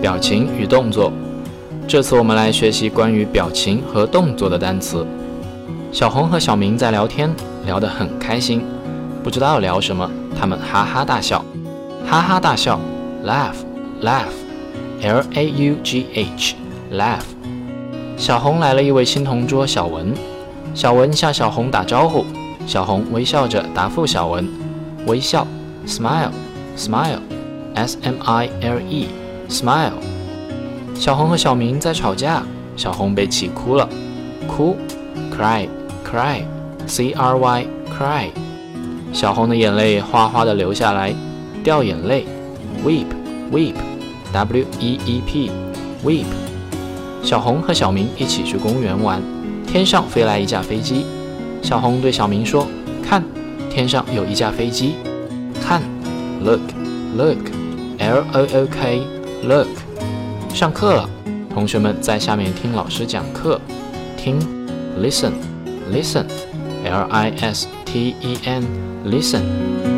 表情与动作。这次我们来学习关于表情和动作的单词。小红和小明在聊天，聊得很开心，不知道聊什么，他们哈哈大笑，哈哈大笑，laugh，laugh，l a u g h，laugh。小红来了一位新同桌小文，小文向小红打招呼，小红微笑着答复小文，微笑，smile，smile，s m i l e Smile。小红和小明在吵架，小红被气哭了，哭，cry，cry，c r y，cry。小红的眼泪哗哗的流下来，掉眼泪，weep，weep，w e e p，weep。小红和小明一起去公园玩，天上飞来一架飞机。小红对小明说：“看，天上有一架飞机。看，look，look，l o o k Look，。”上课了，同学们在下面听老师讲课。听，listen，listen，l i s t e n，listen。